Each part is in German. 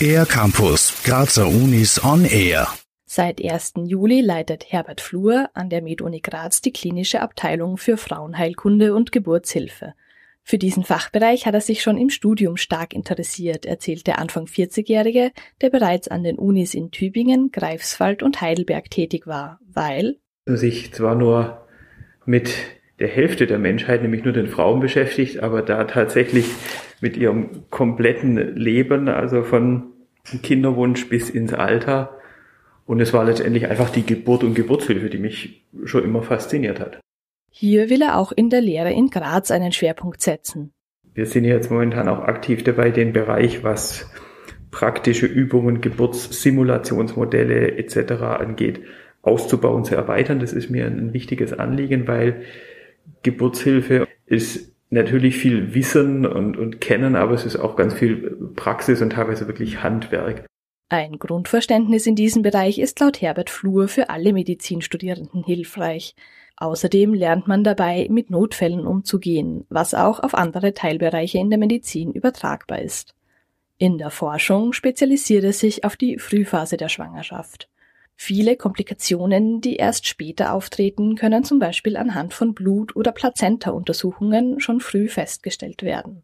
Air Campus, Grazer Unis on Air. Seit 1. Juli leitet Herbert Flur an der MedUni Graz die klinische Abteilung für Frauenheilkunde und Geburtshilfe. Für diesen Fachbereich hat er sich schon im Studium stark interessiert, erzählt der Anfang 40-Jährige, der bereits an den Unis in Tübingen, Greifswald und Heidelberg tätig war, weil sich zwar nur mit der Hälfte der Menschheit, nämlich nur den Frauen beschäftigt, aber da tatsächlich mit ihrem kompletten Leben, also von Kinderwunsch bis ins Alter. Und es war letztendlich einfach die Geburt und Geburtshilfe, die mich schon immer fasziniert hat. Hier will er auch in der Lehre in Graz einen Schwerpunkt setzen. Wir sind jetzt momentan auch aktiv dabei, den Bereich, was praktische Übungen, Geburtssimulationsmodelle etc. angeht, auszubauen, zu erweitern. Das ist mir ein wichtiges Anliegen, weil Geburtshilfe ist natürlich viel Wissen und, und Kennen, aber es ist auch ganz viel Praxis und teilweise wirklich Handwerk. Ein Grundverständnis in diesem Bereich ist laut Herbert Flur für alle Medizinstudierenden hilfreich. Außerdem lernt man dabei, mit Notfällen umzugehen, was auch auf andere Teilbereiche in der Medizin übertragbar ist. In der Forschung spezialisiert er sich auf die Frühphase der Schwangerschaft. Viele Komplikationen, die erst später auftreten, können zum Beispiel anhand von Blut- oder Plazenta-Untersuchungen schon früh festgestellt werden.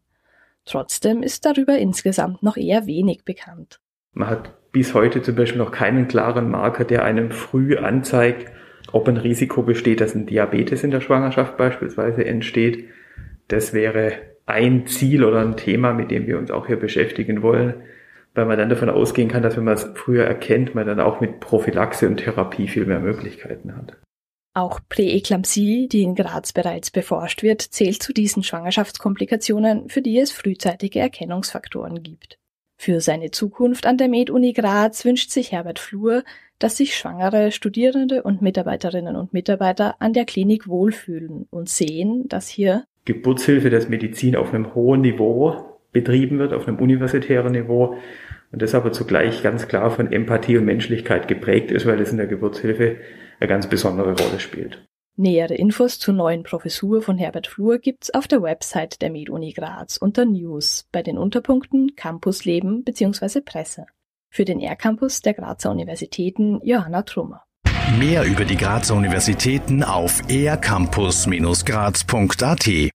Trotzdem ist darüber insgesamt noch eher wenig bekannt. Man hat bis heute zum Beispiel noch keinen klaren Marker, der einem früh anzeigt, ob ein Risiko besteht, dass ein Diabetes in der Schwangerschaft beispielsweise entsteht. Das wäre ein Ziel oder ein Thema, mit dem wir uns auch hier beschäftigen wollen weil man dann davon ausgehen kann, dass wenn man es früher erkennt, man dann auch mit Prophylaxe und Therapie viel mehr Möglichkeiten hat. Auch Präeklampsie, die in Graz bereits beforscht wird, zählt zu diesen Schwangerschaftskomplikationen, für die es frühzeitige Erkennungsfaktoren gibt. Für seine Zukunft an der Med-Uni Graz wünscht sich Herbert Flur, dass sich schwangere Studierende und Mitarbeiterinnen und Mitarbeiter an der Klinik wohlfühlen und sehen, dass hier Geburtshilfe, das Medizin auf einem hohen Niveau betrieben wird, auf einem universitären Niveau und das aber zugleich ganz klar von Empathie und Menschlichkeit geprägt ist, weil es in der Geburtshilfe eine ganz besondere Rolle spielt. Nähere Infos zur neuen Professur von Herbert Flur gibt's auf der Website der MedUni Graz unter News bei den Unterpunkten Campusleben bzw. Presse. Für den R-Campus der Grazer Universitäten Johanna Trummer. Mehr über die Grazer Universitäten auf ercampus-graz.at